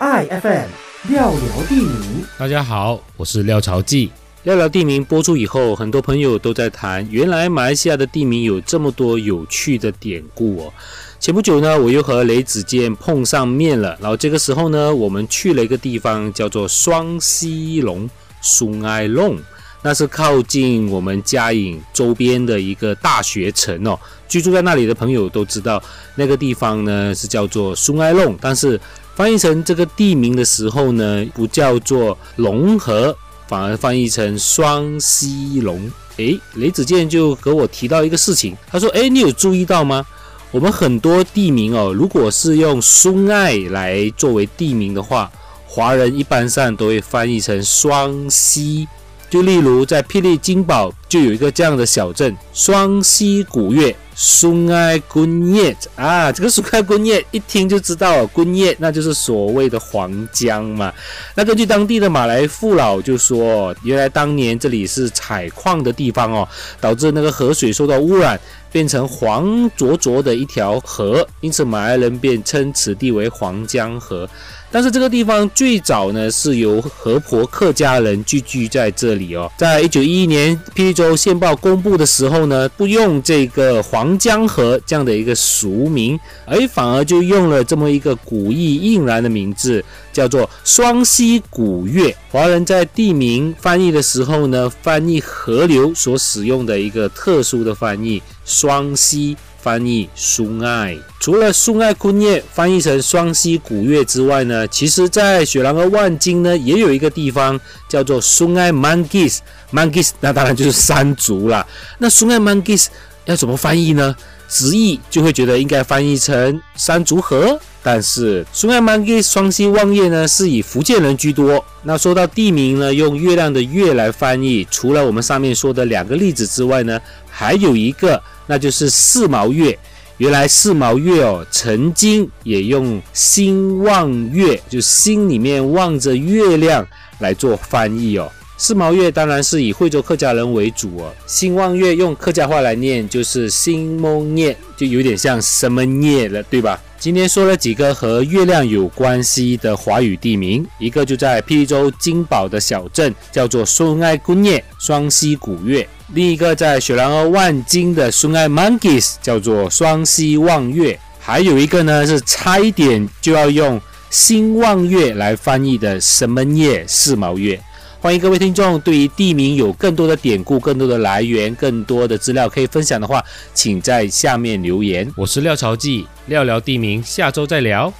iFM 廖聊地名，大家好，我是廖朝记。廖聊地名播出以后，很多朋友都在谈，原来马来西亚的地名有这么多有趣的典故哦。前不久呢，我又和雷子健碰上面了，然后这个时候呢，我们去了一个地方，叫做双溪龙苏埃龙，那是靠近我们嘉颖周边的一个大学城哦。居住在那里的朋友都知道，那个地方呢是叫做苏埃龙，但是翻译成这个地名的时候呢，不叫做龙河。反而翻译成双溪龙。诶，雷子健就和我提到一个事情，他说：“诶，你有注意到吗？我们很多地名哦，如果是用苏爱来作为地名的话，华人一般上都会翻译成双溪。就例如在霹雳金宝就有一个这样的小镇——双溪古月。”苏埃昆叶啊，这个苏埃昆叶一听就知道，昆叶那就是所谓的黄江嘛。那根据当地的马来父老就说，原来当年这里是采矿的地方哦，导致那个河水受到污染，变成黄浊浊的一条河，因此马来人便称此地为黄江河。但是这个地方最早呢是由河婆客家人聚居在这里哦。在一九一一年霹雳州线报公布的时候呢，不用这个黄江河这样的一个俗名，而反而就用了这么一个古意印然的名字，叫做双溪古月。华人在地名翻译的时候呢，翻译河流所使用的一个特殊的翻译——双溪。翻译苏爱，除了苏爱昆叶翻译成双溪古月之外呢，其实在雪兰莪万金呢，也有一个地方叫做苏爱 Monkeys，Monkeys 那当然就是山竹啦。那苏爱 Monkeys 要怎么翻译呢？直译就会觉得应该翻译成山竹河，但是松爱 Monkeys 双溪望月呢，是以福建人居多。那说到地名呢，用月亮的月来翻译，除了我们上面说的两个例子之外呢，还有一个。那就是四毛月，原来四毛月哦，曾经也用心望月，就心里面望着月亮来做翻译哦。四毛月当然是以惠州客家人为主哦，心望月用客家话来念就是兴蒙月，就有点像什么月了，对吧？今天说了几个和月亮有关系的华语地名，一个就在霹雳州金宝的小镇，叫做松爱姑叶双溪古月。另一个在雪兰莪万金的孙爱 Monkeys 叫做双溪望月，还有一个呢是差一点就要用新望月来翻译的什么月四毛月。欢迎各位听众，对于地名有更多的典故、更多的来源、更多的资料可以分享的话，请在下面留言。我是廖朝记，廖聊地名，下周再聊。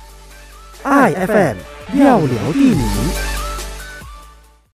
iFM 廖聊地名。